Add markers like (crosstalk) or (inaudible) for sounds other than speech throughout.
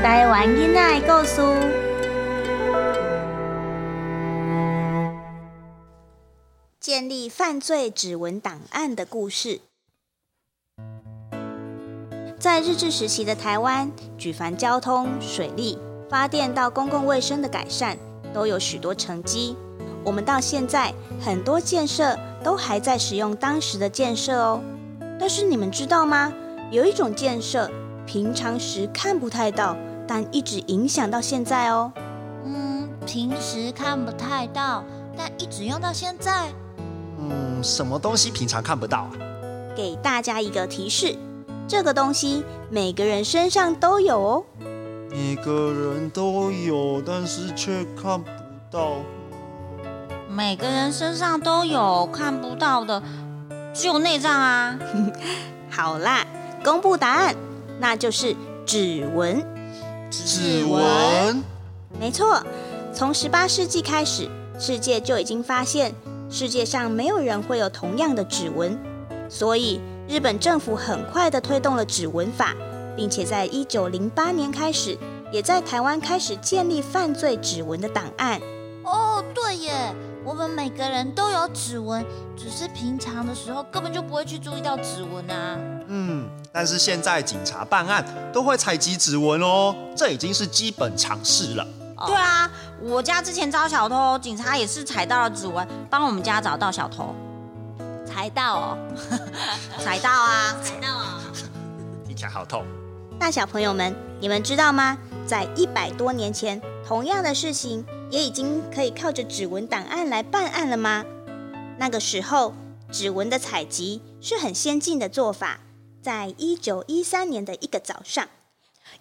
台湾囡仔的故事。建立犯罪指纹档案的故事。在日治时期的台湾，举凡交通、水利、发电到公共卫生的改善，都有许多成绩。我们到现在很多建设都还在使用当时的建设哦。但是你们知道吗？有一种建设平常时看不太到，但一直影响到现在哦。嗯，平时看不太到，但一直用到现在。嗯，什么东西平常看不到啊？给大家一个提示，这个东西每个人身上都有哦。每个人都有，但是却看不到。每个人身上都有看不到的，只有内脏啊。好啦，公布答案，那就是指纹。指纹？没错，从十八世纪开始，世界就已经发现。世界上没有人会有同样的指纹，所以日本政府很快的推动了指纹法，并且在一九零八年开始，也在台湾开始建立犯罪指纹的档案。哦，对耶，我们每个人都有指纹，只是平常的时候根本就不会去注意到指纹啊。嗯，但是现在警察办案都会采集指纹哦，这已经是基本常识了。对啊，我家之前遭小偷，警察也是踩到了指纹，帮我们家找到小偷。踩到哦，(laughs) 踩到啊，踩到啊，听起来好痛。那小朋友们，你们知道吗？在一百多年前，同样的事情也已经可以靠着指纹档案来办案了吗？那个时候，指纹的采集是很先进的做法。在一九一三年的一个早上，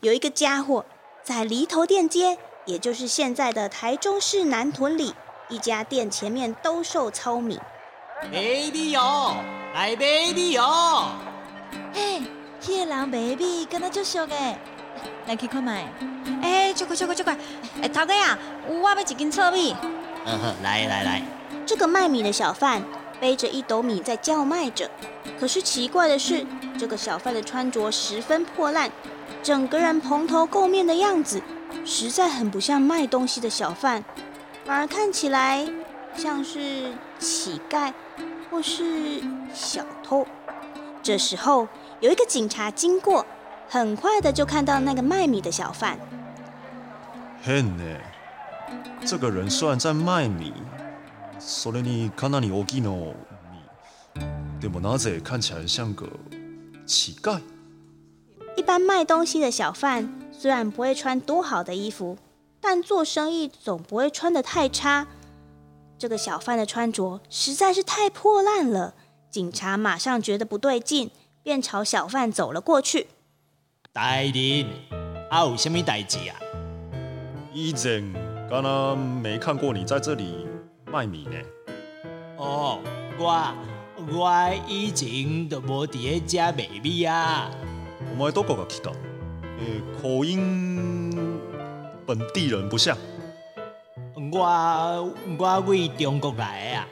有一个家伙在犁头店街。也就是现在的台中市南屯里一家店前面兜售糙米，买米哦，来买米哦。嘿，那个人买米跟他就熟诶，来去看卖。哎，这块、这块、这块！哎，头哥呀，我要一斤糙米。嗯哼，来来来。这个卖米的小贩背着一斗米在叫卖着，可是奇怪的是，这个小贩的穿着十分破烂，整个人蓬头垢面的样子。实在很不像卖东西的小贩，反而看起来像是乞丐或是小偷。这时候有一个警察经过，很快的就看到那个卖米的小贩。嘿呢，这个人虽然在卖米，それにかなり大きの米，でもなぜ看起来像个乞丐？一般卖东西的小贩虽然不会穿多好的衣服，但做生意总不会穿得太差。这个小贩的穿着实在是太破烂了，警察马上觉得不对劲，便朝小贩走了过去。 大人，啊有什么代志啊？以前刚刚没看过你在这里卖米呢。哦，我我以前都无伫咧遮卖米啊。我们都过个去到，呃，口音本地人不像。我我为中国来啊。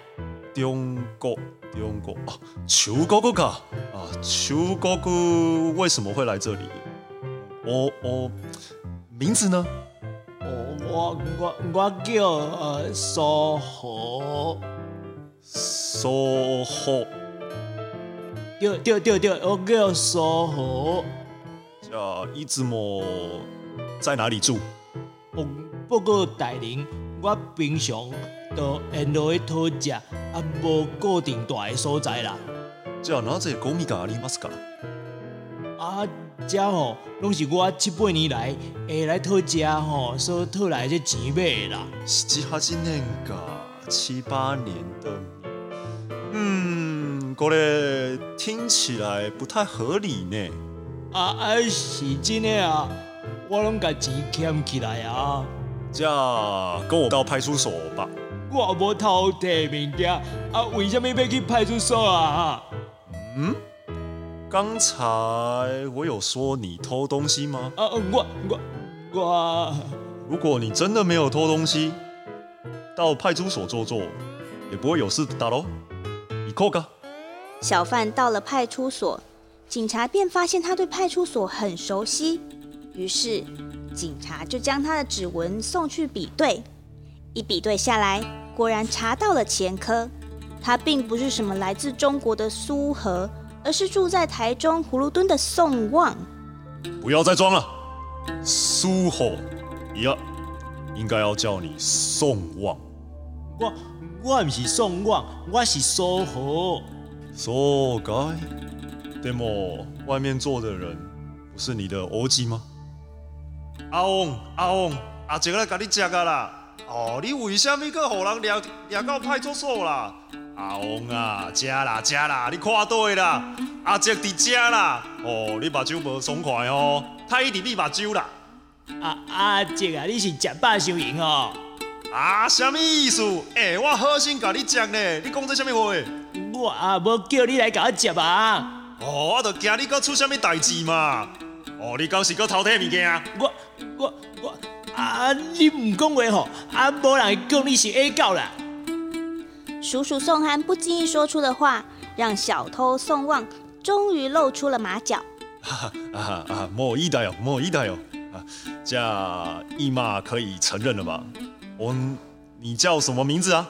中国，中国啊，秋哥哥啊，啊，秋哥哥为什么会来这里？我我名字呢？我我我我叫呃苏豪。苏豪。对对对对，我叫苏豪。叫伊兹莫在哪里住？哦，不过大人，我平常都沿路去讨食，啊，无固定住的所在啦。叫哪只狗米咖阿里马斯卡？啊，这吼拢是我七八年来下来讨食吼，所讨来这钱买啦。是几哈几年噶，七八年的米，嗯。过来听起来不太合理呢。啊，啊是真的啊，我拢把钱欠起来啊。这跟我到派出所吧。我无偷摕物件，啊，为什么要去派出所啊？嗯？刚才我有说你偷东西吗？啊，我我我，如果你真的没有偷东西，到派出所坐坐，也不会有事的喽。你扣个。小贩到了派出所，警察便发现他对派出所很熟悉。于是警察就将他的指纹送去比对，一比对下来，果然查到了前科。他并不是什么来自中国的苏和，而是住在台中葫芦墩的宋旺。不要再装了，苏吼呀，应该要叫你宋旺。我我唔是宋旺，我是苏和。So guy，对么？外面坐的人不是你的欧吉吗？阿翁阿翁，阿杰来甲你食啊啦！哦，你为什么搁互人掠掠到派出所啦？阿翁啊，食啦食啦，你看对啦，阿杰伫遮啦。哦，你目睭无爽快哦，太一直你目睭啦。阿阿杰啊，你是食饱收银哦？啊，什么意思？诶，我好心甲你讲呢，你讲这什么话？我啊，无叫你来甲我食啊。哦，我著惊你搁出什么代志嘛。哦，你敢是搁偷摕物件？我我我啊！你唔讲话吼，啊，无人会讲你是 A 狗啦。叔叔宋涵不经意说出的话，让小偷宋旺终于露出了马脚。哈 (laughs) 哈啊啊！莫一代哦，莫一代哦啊！这一马可以承认了吧？我，你叫什么名字啊？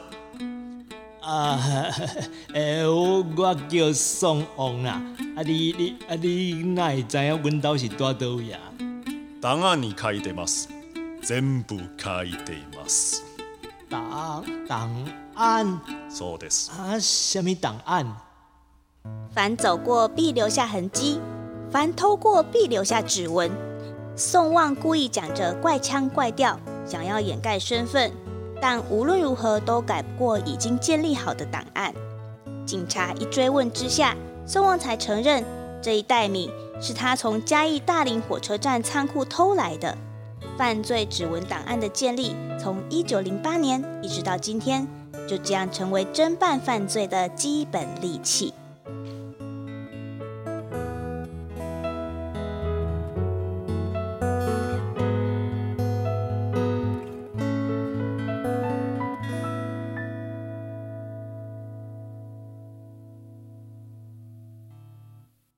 啊，诶，(laughs) 我我叫宋旺啦。啊，你你啊，你哪会知影阮兜是住倒位啊？档案你开得吗？全部开得吗？档档案？そうです。啊，什么档案？凡走过必留下痕迹，凡偷过必留下指纹。宋旺故意讲着怪腔怪调，想要掩盖身份。但无论如何都改不过已经建立好的档案。警察一追问之下，宋旺才承认这一袋米是他从嘉义大林火车站仓库偷来的。犯罪指纹档案的建立，从一九零八年一直到今天， 就这样成为侦办犯罪的基本利器。